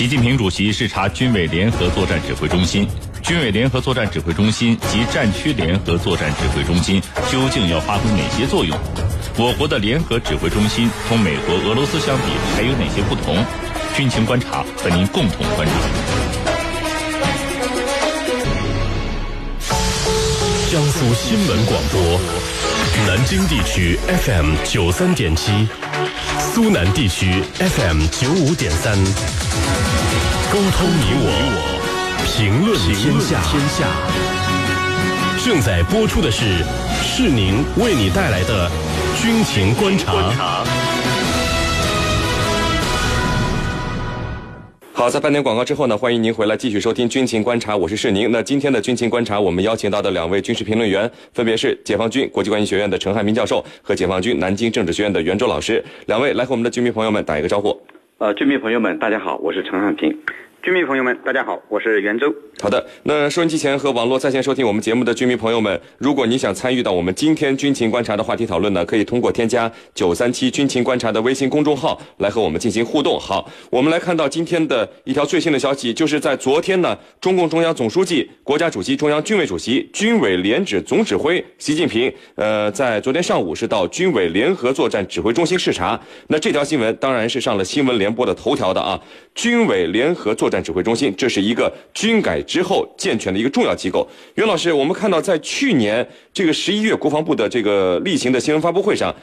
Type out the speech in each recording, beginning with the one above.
习近平主席视察军委联合作战指挥中心。军委联合作战指挥中心及战区联合作战指挥中心究竟要发挥哪些作用？我国的联合指挥中心同美国、俄罗斯相比还有哪些不同？军情观察和您共同关注。江苏新闻广播，南京地区 FM 九三点七，苏南地区 FM 九五点三，沟通你我。评论天下，正在播出的是是您为你带来的军情观察。好，在半点广告之后呢，欢迎您回来继续收听军情观察，我是世宁。那今天的军情观察，我们邀请到的两位军事评论员，分别是解放军国际关系学院的陈汉民教授和解放军南京政治学院的袁周老师。两位来和我们的军迷朋友们打一个招呼。呃，军迷朋友们，大家好，我是陈汉平。军迷朋友们，大家好，我是袁周。好的，那收音机前和网络在线收听我们节目的军迷朋友们，如果你想参与到我们今天军情观察的话题讨论呢，可以通过添加九三七军情观察的微信公众号来和我们进行互动。好，我们来看到今天的一条最新的消息，就是在昨天呢，中共中央总书记、国家主席、中央军委主席、军委联指总指挥习近平，呃，在昨天上午是到军委联合作战指挥中心视察。那这条新闻当然是上了新闻联播的头条的啊，军委联合作战指挥中心，这是一个军改之后。健全的一个重要机构，袁老师，我们看到在去年这个十一月，国防部的这个例行的新闻发布会上，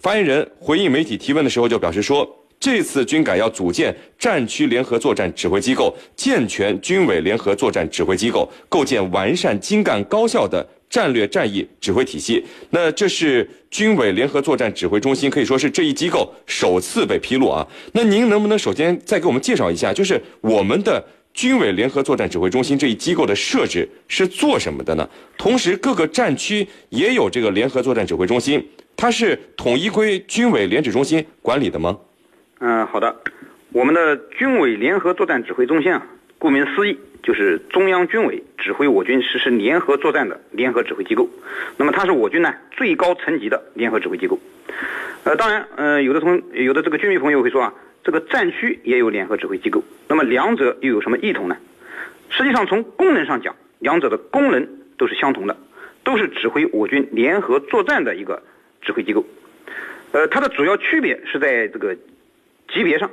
发言人回应媒体提问的时候就表示说，这次军改要组建战区联合作战指挥机构，健全军委联合作战指挥机构，构建完善、精干、高效的战略战役指挥体系。那这是军委联合作战指挥中心可以说是这一机构首次被披露啊。那您能不能首先再给我们介绍一下，就是我们的？军委联合作战指挥中心这一机构的设置是做什么的呢？同时，各个战区也有这个联合作战指挥中心，它是统一归军委联指中心管理的吗？嗯，好的。我们的军委联合作战指挥中心啊，顾名思义，就是中央军委指挥我军实施联合作战的联合指挥机构。那么，它是我军呢最高层级的联合指挥机构。呃，当然，呃，有的同有的这个军迷朋友会说啊。这个战区也有联合指挥机构，那么两者又有什么异同呢？实际上，从功能上讲，两者的功能都是相同的，都是指挥我军联合作战的一个指挥机构。呃，它的主要区别是在这个级别上。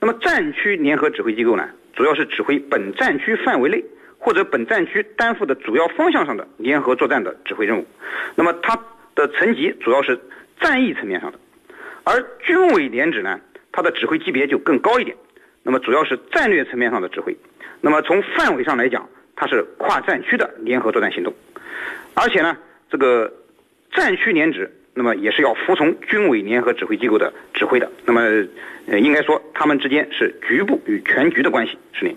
那么，战区联合指挥机构呢，主要是指挥本战区范围内或者本战区担负的主要方向上的联合作战的指挥任务。那么，它的层级主要是战役层面上的，而军委联指呢？它的指挥级别就更高一点，那么主要是战略层面上的指挥，那么从范围上来讲，它是跨战区的联合作战行动，而且呢，这个战区联指，那么也是要服从军委联合指挥机构的指挥的，那么呃，应该说他们之间是局部与全局的关系，是您。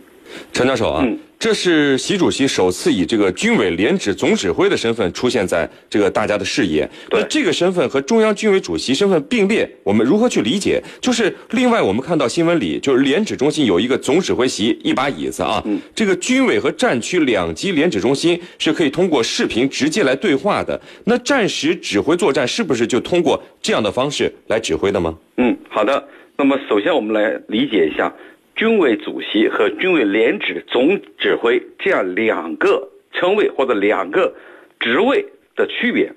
陈教授啊。这是习主席首次以这个军委联指总指挥的身份出现在这个大家的视野。那这个身份和中央军委主席身份并列，我们如何去理解？就是另外我们看到新闻里，就是联指中心有一个总指挥席，一把椅子啊。这个军委和战区两级联指中心是可以通过视频直接来对话的。那战时指挥作战是不是就通过这样的方式来指挥的吗？嗯，好的。那么首先我们来理解一下。军委主席和军委联指总指挥这样两个称谓或者两个职位的区别。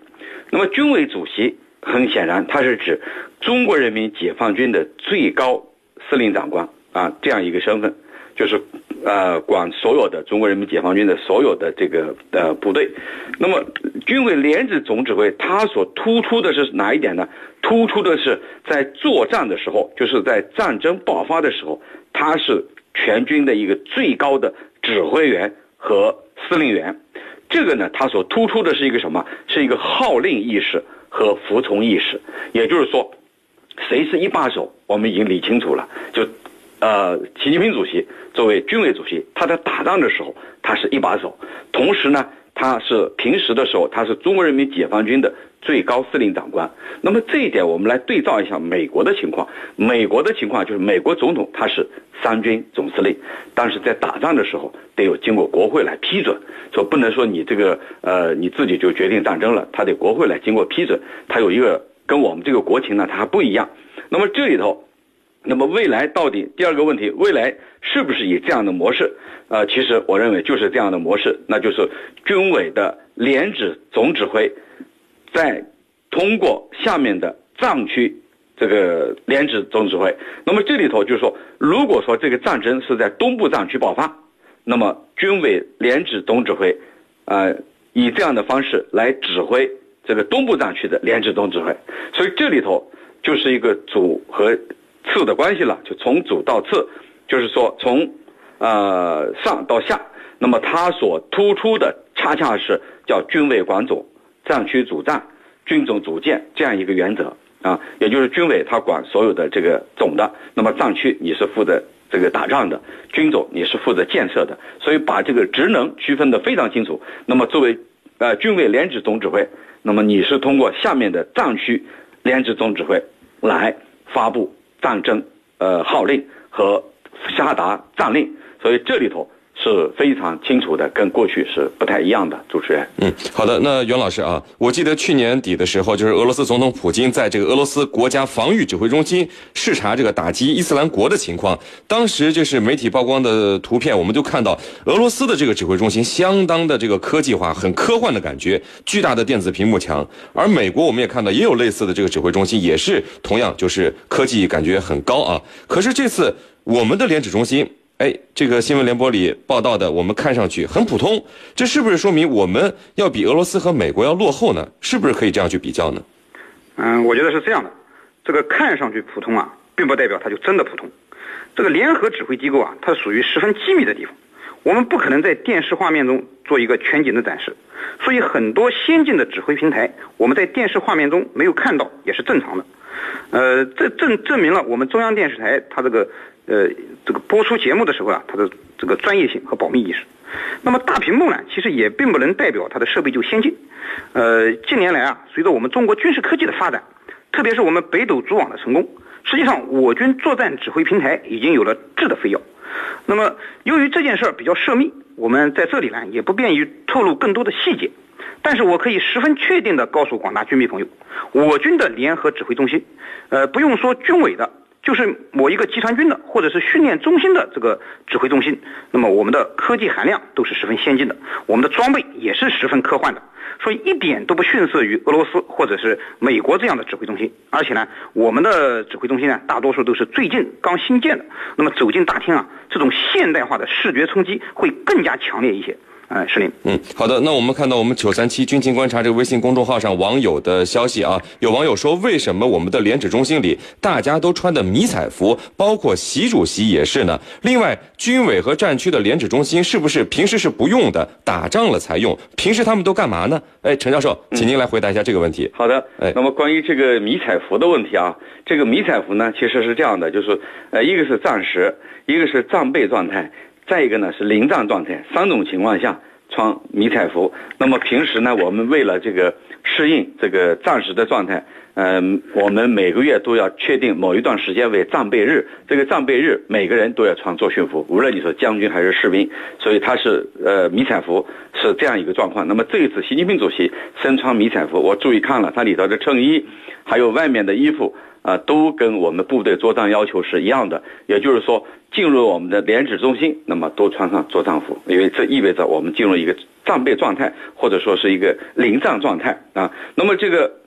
那么，军委主席很显然，他是指中国人民解放军的最高司令长官啊，这样一个身份，就是呃管所有的中国人民解放军的所有的这个呃部队。那么，军委联指总指挥他所突出的是哪一点呢？突出的是在作战的时候，就是在战争爆发的时候。他是全军的一个最高的指挥员和司令员，这个呢，他所突出的是一个什么？是一个号令意识和服从意识。也就是说，谁是一把手，我们已经理清楚了。就，呃，习近平主席作为军委主席，他在打仗的时候，他是一把手，同时呢。他是平时的时候，他是中国人民解放军的最高司令长官。那么这一点，我们来对照一下美国的情况。美国的情况就是，美国总统他是三军总司令，但是在打仗的时候得有经过国会来批准，说不能说你这个呃你自己就决定战争了，他得国会来经过批准。他有一个跟我们这个国情呢，他还不一样。那么这里头，那么未来到底第二个问题，未来是不是以这样的模式？呃，其实我认为就是这样的模式，那就是军委的连指总指挥，在通过下面的藏区这个连指总指挥。那么这里头就是说，如果说这个战争是在东部藏区爆发，那么军委连指总指挥，呃，以这样的方式来指挥这个东部藏区的连指总指挥。所以这里头就是一个组合。次的关系了，就从主到次，就是说从，呃上到下，那么它所突出的恰恰是叫军委管总、战区主战、军种组建这样一个原则啊，也就是军委他管所有的这个总的，那么战区你是负责这个打仗的，军种你是负责建设的，所以把这个职能区分的非常清楚。那么作为呃军委连指总指挥，那么你是通过下面的战区连指总指挥来发布。战争，呃，号令和下达战令，所以这里头是非常清楚的，跟过去是不太一样的。主持人，嗯，好的，那袁老师啊，我记得去年底的时候，就是俄罗斯总统普京在这个俄罗斯国家防御指挥中心视察这个打击伊斯兰国的情况，当时就是媒体曝光的图片，我们就看到俄罗斯的这个指挥中心相当的这个科技化，很科幻的感觉，巨大的电子屏幕墙，而美国我们也看到也有类似的这个指挥中心，也是同样就是科技感觉很高啊。可是这次我们的联指中心。哎，这个新闻联播里报道的，我们看上去很普通，这是不是说明我们要比俄罗斯和美国要落后呢？是不是可以这样去比较呢？嗯，我觉得是这样的，这个看上去普通啊，并不代表它就真的普通。这个联合指挥机构啊，它属于十分机密的地方，我们不可能在电视画面中做一个全景的展示，所以很多先进的指挥平台，我们在电视画面中没有看到也是正常的。呃，这证证明了我们中央电视台它这个。呃，这个播出节目的时候啊，它的这个专业性和保密意识。那么大屏幕呢，其实也并不能代表它的设备就先进。呃，近年来啊，随着我们中国军事科技的发展，特别是我们北斗组网的成功，实际上我军作战指挥平台已经有了质的飞跃。那么由于这件事儿比较涉密，我们在这里呢也不便于透露更多的细节。但是我可以十分确定的告诉广大军迷朋友，我军的联合指挥中心，呃，不用说军委的。就是某一个集团军的，或者是训练中心的这个指挥中心，那么我们的科技含量都是十分先进的，我们的装备也是十分科幻的，所以一点都不逊色于俄罗斯或者是美国这样的指挥中心。而且呢，我们的指挥中心呢，大多数都是最近刚新建的，那么走进大厅啊，这种现代化的视觉冲击会更加强烈一些。哎，是您。嗯，好的。那我们看到我们九三七军情观察这个微信公众号上网友的消息啊，有网友说，为什么我们的联指中心里大家都穿的迷彩服，包括习主席也是呢？另外，军委和战区的联指中心是不是平时是不用的，打仗了才用？平时他们都干嘛呢？哎，陈教授，请您来回答一下这个问题。好的。哎，那么关于这个迷彩服的问题啊，这个迷彩服呢，其实是这样的，就是呃，一个是战时，一个是战备状态。再一个呢是临战状态，三种情况下穿迷彩服。那么平时呢，我们为了这个适应这个战时的状态，嗯，我们每个月都要确定某一段时间为战备日。这个战备日，每个人都要穿作训服，无论你是将军还是士兵。所以它是呃迷彩服是这样一个状况。那么这一次习近平主席身穿迷彩服，我注意看了，他里头的衬衣还有外面的衣服。啊，都跟我们部队作战要求是一样的，也就是说，进入我们的连指中心，那么都穿上作战服，因为这意味着我们进入一个战备状态，或者说是一个临战状态啊。那么这个，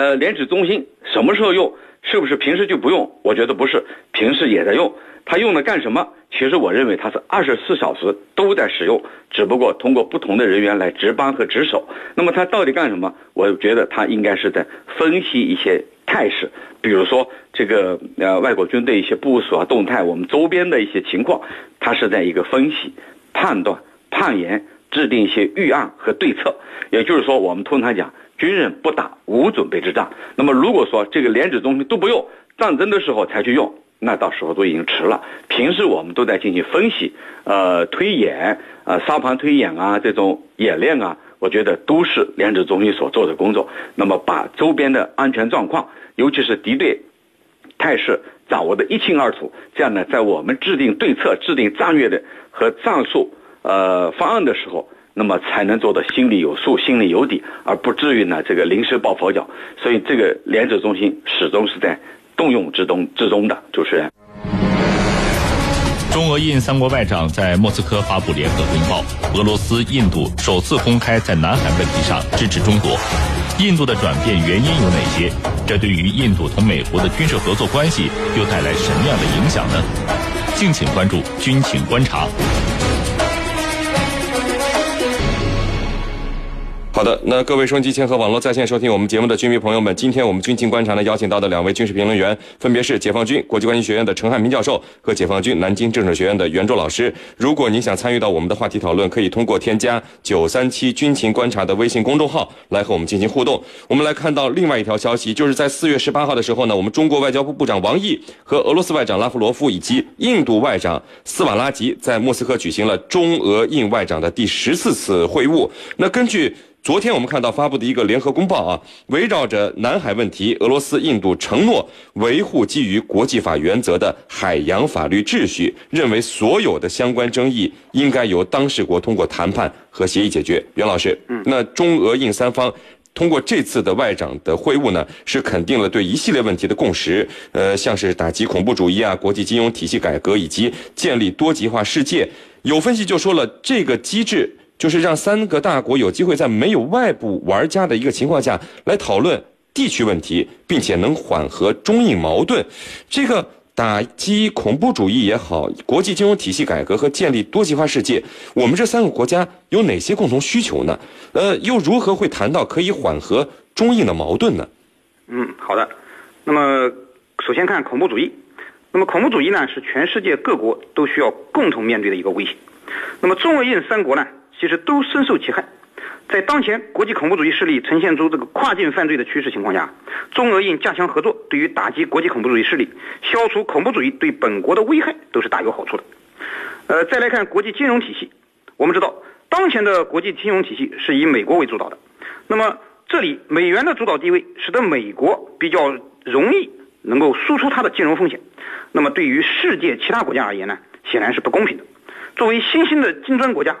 呃，联指中心什么时候用？是不是平时就不用？我觉得不是，平时也在用。它用的干什么？其实我认为它是二十四小时都在使用，只不过通过不同的人员来值班和值守。那么它到底干什么？我觉得它应该是在分析一些态势。比如说这个呃外国军队一些部署啊动态，我们周边的一些情况，它是在一个分析、判断、判研、制定一些预案和对策。也就是说，我们通常讲，军人不打无准备之仗。那么如果说这个连指中心都不用，战争的时候才去用，那到时候都已经迟了。平时我们都在进行分析、呃推演、呃沙盘推演啊这种演练啊，我觉得都是连指中心所做的工作。那么把周边的安全状况。尤其是敌对态势掌握的一清二楚，这样呢，在我们制定对策、制定战略的和战术呃方案的时候，那么才能做到心里有数、心里有底，而不至于呢这个临时抱佛脚。所以，这个联指中心始终是在动用之中之中的。主持人，中俄印三国外长在莫斯科发布联合公报，俄罗斯、印度首次公开在南海问题上支持中国。印度的转变原因有哪些？这对于印度同美国的军事合作关系又带来什么样的影响呢？敬请关注军情观察。好的，那各位收音机前和网络在线收听我们节目的军迷朋友们，今天我们军情观察呢邀请到的两位军事评论员，分别是解放军国际关系学院的陈汉民教授和解放军南京政治学院的袁卓老师。如果您想参与到我们的话题讨论，可以通过添加九三七军情观察的微信公众号来和我们进行互动。我们来看到另外一条消息，就是在四月十八号的时候呢，我们中国外交部部长王毅和俄罗斯外长拉夫罗夫以及印度外长斯瓦拉吉在莫斯科举行了中俄印外长的第十四次会晤。那根据昨天我们看到发布的一个联合公报啊，围绕着南海问题，俄罗斯、印度承诺维护基于国际法原则的海洋法律秩序，认为所有的相关争议应该由当事国通过谈判和协议解决。袁老师，嗯，那中俄印三方通过这次的外长的会晤呢，是肯定了对一系列问题的共识，呃，像是打击恐怖主义啊、国际金融体系改革以及建立多极化世界。有分析就说了，这个机制。就是让三个大国有机会在没有外部玩家的一个情况下来讨论地区问题，并且能缓和中印矛盾。这个打击恐怖主义也好，国际金融体系改革和建立多极化世界，我们这三个国家有哪些共同需求呢？呃，又如何会谈到可以缓和中印的矛盾呢？嗯，好的。那么，首先看恐怖主义。那么，恐怖主义呢，是全世界各国都需要共同面对的一个威胁。那么，中俄印三国呢？其实都深受其害，在当前国际恐怖主义势力呈现出这个跨境犯罪的趋势情况下，中俄印加强合作，对于打击国际恐怖主义势力、消除恐怖主义对本国的危害都是大有好处的。呃，再来看国际金融体系，我们知道当前的国际金融体系是以美国为主导的，那么这里美元的主导地位使得美国比较容易能够输出它的金融风险，那么对于世界其他国家而言呢，显然是不公平的。作为新兴的金砖国家。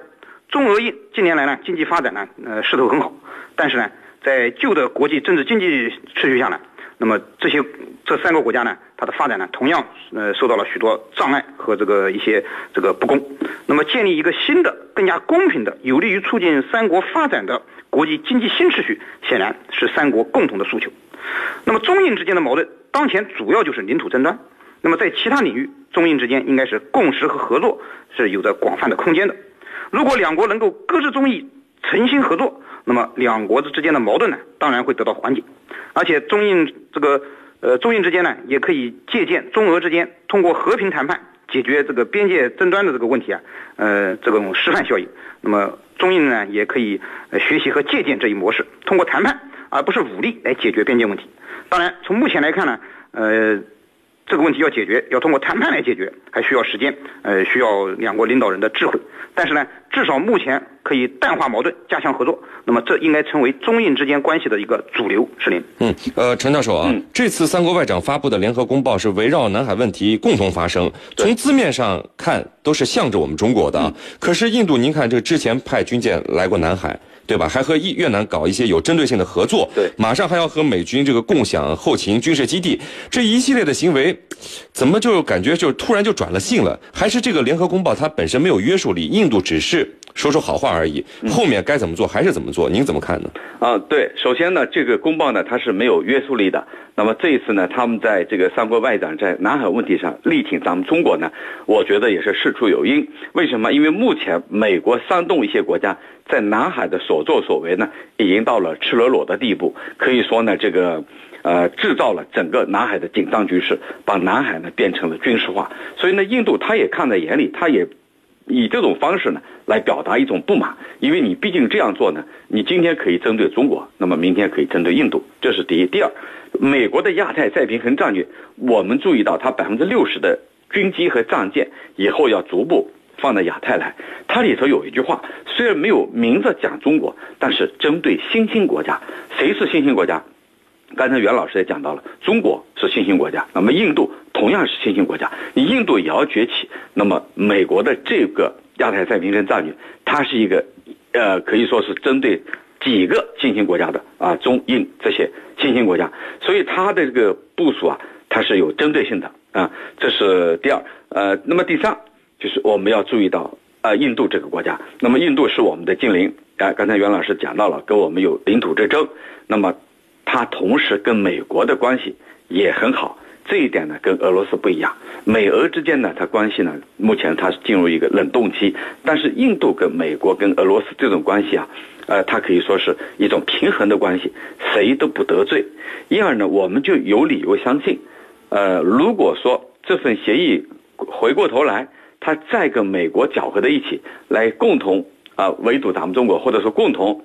中俄印近年来呢，经济发展呢，呃，势头很好，但是呢，在旧的国际政治经济秩序下呢，那么这些这三个国家呢，它的发展呢，同样呃受到了许多障碍和这个一些这个不公。那么建立一个新的、更加公平的、有利于促进三国发展的国际经济新秩序，显然是三国共同的诉求。那么中印之间的矛盾，当前主要就是领土争端。那么在其他领域，中印之间应该是共识和合作是有着广泛的空间的。如果两国能够搁置中印，诚心合作，那么两国之间的矛盾呢，当然会得到缓解。而且中印这个呃中印之间呢，也可以借鉴中俄之间通过和平谈判解决这个边界争端的这个问题啊，呃这种示范效应。那么中印呢，也可以学习和借鉴这一模式，通过谈判而不是武力来解决边界问题。当然，从目前来看呢，呃。这个问题要解决，要通过谈判来解决，还需要时间，呃，需要两国领导人的智慧。但是呢，至少目前可以淡化矛盾，加强合作。那么，这应该成为中印之间关系的一个主流。是您。嗯，呃，陈教授啊，这次三国外长发布的联合公报是围绕南海问题共同发声，从字面上看都是向着我们中国的。可是印度，您看这之前派军舰来过南海。对吧？还和越越南搞一些有针对性的合作，对，马上还要和美军这个共享后勤军事基地，这一系列的行为，怎么就感觉就突然就转了性了？还是这个联合公报它本身没有约束力？印度只是说说好话而已，后面该怎么做还是怎么做？您怎么看呢？啊，对，首先呢，这个公报呢它是没有约束力的。那么这一次呢，他们在这个三国外长在南海问题上力挺咱们中国呢，我觉得也是事出有因。为什么？因为目前美国煽动一些国家在南海的所作所为呢，已经到了赤裸裸的地步。可以说呢，这个，呃，制造了整个南海的紧张局势，把南海呢变成了军事化。所以呢，印度他也看在眼里，他也以这种方式呢来表达一种不满。因为你毕竟这样做呢，你今天可以针对中国，那么明天可以针对印度，这是第一。第二。美国的亚太再平衡战略，我们注意到它百分之六十的军机和战舰以后要逐步放到亚太来。它里头有一句话，虽然没有明着讲中国，但是针对新兴国家，谁是新兴国家？刚才袁老师也讲到了，中国是新兴国家，那么印度同样是新兴国家，你印度也要崛起。那么美国的这个亚太再平衡战略，它是一个，呃，可以说是针对。几个新兴国家的啊，中印这些新兴国家，所以它的这个部署啊，它是有针对性的啊，这是第二。呃，那么第三就是我们要注意到呃印度这个国家，那么印度是我们的近邻啊，刚才袁老师讲到了，跟我们有领土之争，那么它同时跟美国的关系也很好。这一点呢，跟俄罗斯不一样。美俄之间呢，它关系呢，目前它是进入一个冷冻期。但是印度跟美国跟俄罗斯这种关系啊，呃，它可以说是一种平衡的关系，谁都不得罪。因而呢，我们就有理由相信，呃，如果说这份协议回过头来，它再跟美国搅和在一起，来共同啊围堵咱们中国，或者说共同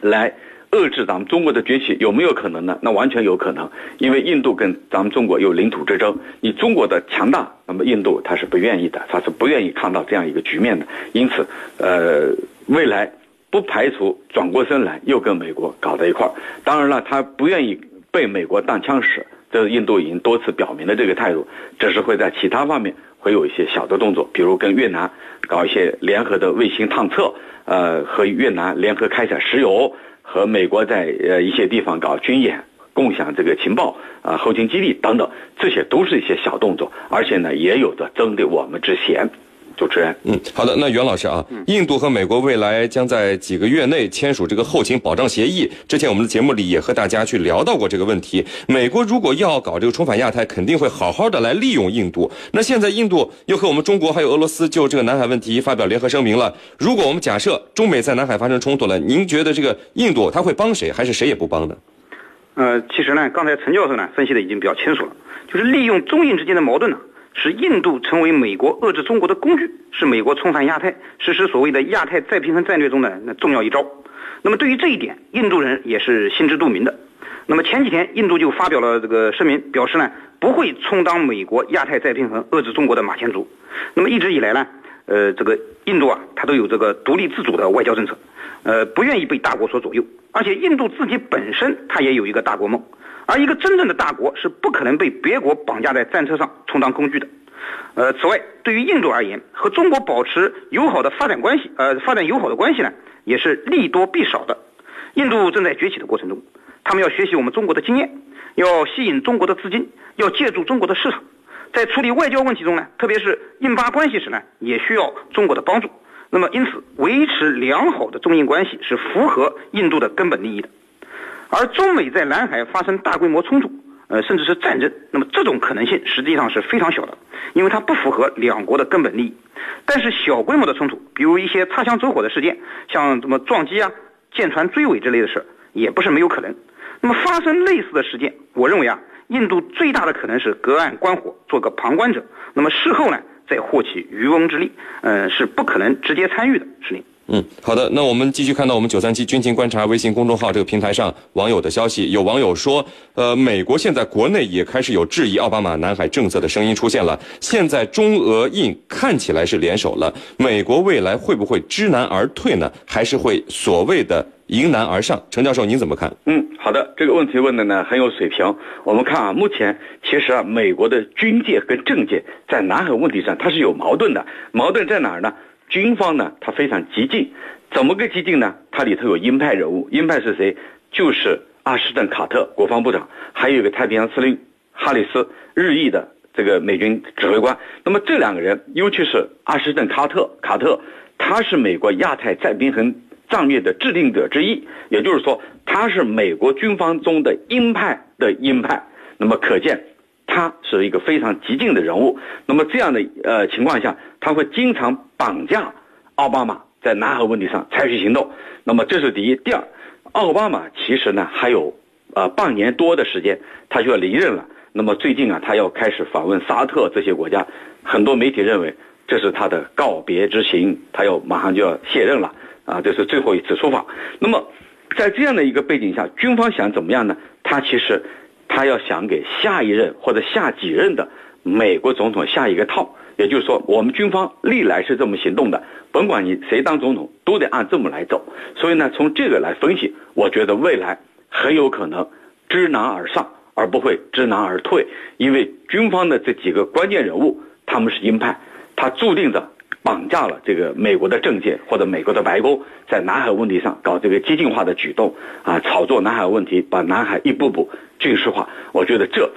来。遏制咱们中国的崛起有没有可能呢？那完全有可能，因为印度跟咱们中国有领土之争，你中国的强大，那么印度他是不愿意的，他是不愿意看到这样一个局面的。因此，呃，未来不排除转过身来又跟美国搞在一块儿。当然了，他不愿意被美国当枪使，这是印度已经多次表明了这个态度，只是会在其他方面会有一些小的动作，比如跟越南搞一些联合的卫星探测，呃，和越南联合开采石油。和美国在呃一些地方搞军演，共享这个情报啊后勤基地等等，这些都是一些小动作，而且呢也有着针对我们之嫌。主持人，嗯，好的，那袁老师啊，印度和美国未来将在几个月内签署这个后勤保障协议。之前我们的节目里也和大家去聊到过这个问题。美国如果要搞这个重返亚太，肯定会好好的来利用印度。那现在印度又和我们中国还有俄罗斯就这个南海问题发表联合声明了。如果我们假设中美在南海发生冲突了，您觉得这个印度他会帮谁，还是谁也不帮呢？呃，其实呢，刚才陈教授呢分析的已经比较清楚了，就是利用中印之间的矛盾呢。使印度成为美国遏制中国的工具，是美国重返亚太、实施所谓的亚太再平衡战略中的那重要一招。那么对于这一点，印度人也是心知肚明的。那么前几天，印度就发表了这个声明，表示呢不会充当美国亚太再平衡、遏制中国的马前卒。那么一直以来呢，呃，这个印度啊，它都有这个独立自主的外交政策，呃，不愿意被大国所左右。而且印度自己本身，它也有一个大国梦。而一个真正的大国是不可能被别国绑架在战车上充当工具的。呃，此外，对于印度而言，和中国保持友好的发展关系，呃，发展友好的关系呢，也是利多必少的。印度正在崛起的过程中，他们要学习我们中国的经验，要吸引中国的资金，要借助中国的市场，在处理外交问题中呢，特别是印巴关系时呢，也需要中国的帮助。那么，因此维持良好的中印关系是符合印度的根本利益的。而中美在南海发生大规模冲突，呃，甚至是战争，那么这种可能性实际上是非常小的，因为它不符合两国的根本利益。但是小规模的冲突，比如一些擦枪走火的事件，像什么撞击啊、舰船追尾之类的事，也不是没有可能。那么发生类似的事件，我认为啊，印度最大的可能是隔岸观火，做个旁观者，那么事后呢，再获取渔翁之利，嗯，是不可能直接参与的，是您。嗯，好的。那我们继续看到我们九三七军情观察微信公众号这个平台上网友的消息，有网友说，呃，美国现在国内也开始有质疑奥巴马南海政策的声音出现了。现在中俄印看起来是联手了，美国未来会不会知难而退呢？还是会所谓的迎难而上？陈教授您怎么看？嗯，好的，这个问题问的呢很有水平。我们看啊，目前其实啊，美国的军界跟政界在南海问题上它是有矛盾的，矛盾在哪儿呢？军方呢，他非常激进，怎么个激进呢？它里头有鹰派人物，鹰派是谁？就是阿什顿·卡特国防部长，还有一个太平洋司令哈里斯，日裔的这个美军指挥官。那么这两个人，尤其是阿什顿·卡特，卡特他是美国亚太再平衡战略的制定者之一，也就是说，他是美国军方中的鹰派的鹰派。那么可见。他是一个非常激进的人物，那么这样的呃情况下，他会经常绑架奥巴马在南海问题上采取行动。那么这是第一，第二，奥巴马其实呢还有呃半年多的时间，他就要离任了。那么最近啊，他要开始访问沙特这些国家，很多媒体认为这是他的告别之行，他要马上就要卸任了啊，这是最后一次出访。那么在这样的一个背景下，军方想怎么样呢？他其实。他要想给下一任或者下几任的美国总统下一个套，也就是说，我们军方历来是这么行动的，甭管你谁当总统，都得按这么来走。所以呢，从这个来分析，我觉得未来很有可能知难而上，而不会知难而退，因为军方的这几个关键人物他们是鹰派，他注定着。绑架了这个美国的政界或者美国的白宫，在南海问题上搞这个激进化的举动啊，炒作南海问题，把南海一步步军事化。我觉得这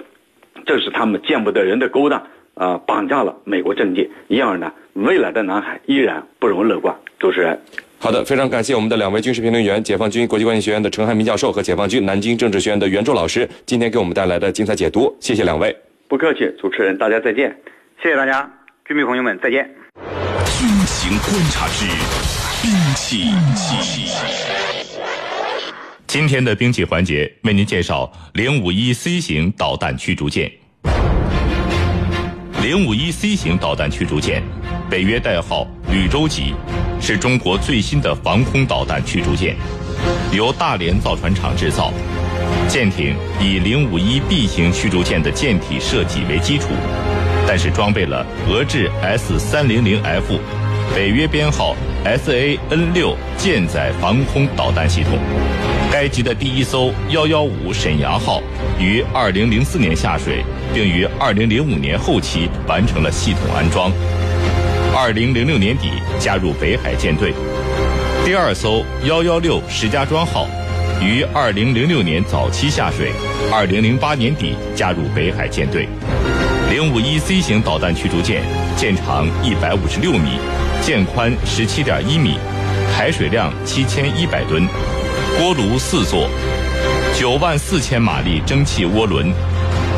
正是他们见不得人的勾当，啊，绑架了美国政界，因而呢，未来的南海依然不容乐观。主持人，好的，非常感谢我们的两位军事评论员，解放军国际关系学院的陈汉民教授和解放军南京政治学院的袁柱老师，今天给我们带来的精彩解读，谢谢两位。不客气，主持人，大家再见。谢谢大家，军迷朋友们再见。观察之兵器。今天的兵器环节为您介绍零五一 C 型导弹驱逐舰。零五一 C 型导弹驱逐舰，北约代号绿洲级，是中国最新的防空导弹驱逐舰，由大连造船厂制造。舰艇以零五一 B 型驱逐舰的舰体设计为基础，但是装备了俄制 S 三零零 F，北约编号 SAN 六舰载防空导弹系统。该级的第一艘幺幺五沈阳号于二零零四年下水，并于二零零五年后期完成了系统安装。二零零六年底加入北海舰队。第二艘幺幺六石家庄号于二零零六年早期下水，二零零八年底加入北海舰队。零五一 C 型导弹驱逐舰，舰长一百五十六米，舰宽十七点一米，排水量七千一百吨。锅炉四座，九万四千马力蒸汽涡轮，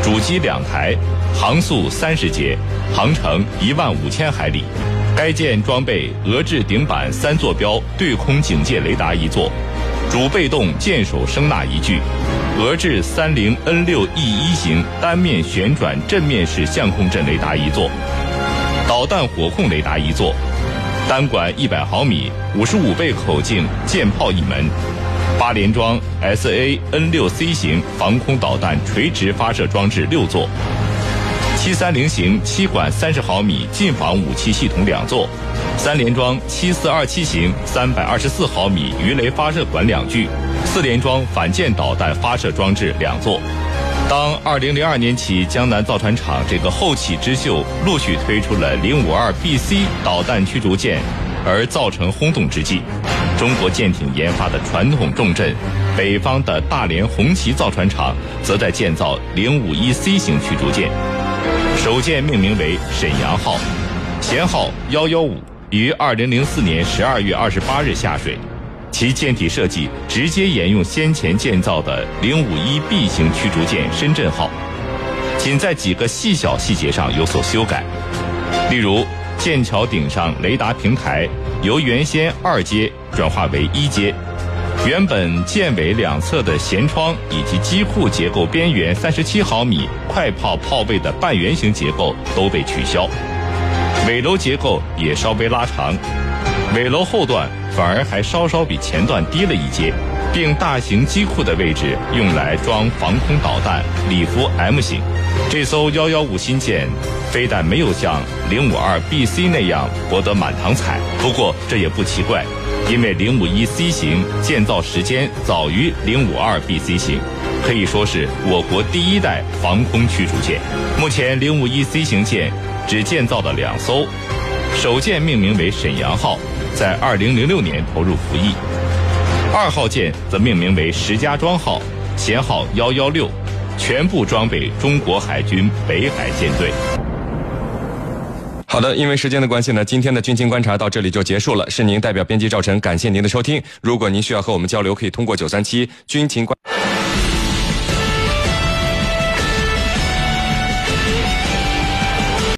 主机两台，航速三十节，航程一万五千海里。该舰装备俄制顶板三坐标对空警戒雷达一座，主被动舰首声纳一具，俄制三零 N 六 E 一型单面旋转阵面式相控阵雷达一座，导弹火控雷达一座，单管一百毫米五十五倍口径舰炮一门。八连装 SAN 六 C 型防空导弹垂直发射装置六座，七三零型七管三十毫米近防武器系统两座，三连装七四二七型三百二十四毫米鱼雷发射管两具，四连装反舰导弹发射装置两座。当二零零二年起，江南造船厂这个后起之秀陆续推出了零五二 BC 导弹驱逐舰，而造成轰动之际。中国舰艇研发的传统重镇，北方的大连红旗造船厂，则在建造零五一 C 型驱逐舰，首舰命名为沈阳号，舷号幺幺五，于二零零四年十二月二十八日下水，其舰体设计直接沿用先前建造的零五一 B 型驱逐舰深圳号，仅在几个细小细节上有所修改，例如舰桥顶上雷达平台。由原先二阶转化为一阶，原本舰尾两侧的舷窗以及机库结构边缘三十七毫米快炮炮位的半圆形结构都被取消，尾楼结构也稍微拉长，尾楼后段反而还稍稍比前段低了一阶，并大型机库的位置用来装防空导弹里弗 M 型。这艘幺幺五新舰，非但没有像零五二 BC 那样博得满堂彩，不过这也不奇怪，因为零五一 C 型建造时间早于零五二 BC 型，可以说是我国第一代防空驱逐舰。目前零五一 C 型舰只建造了两艘，首舰命名为沈阳号，在二零零六年投入服役；二号舰则命名为石家庄号，舷号幺幺六。全部装备中国海军北海舰队。好的，因为时间的关系呢，今天的军情观察到这里就结束了。是您代表编辑赵晨，感谢您的收听。如果您需要和我们交流，可以通过九三七军情观。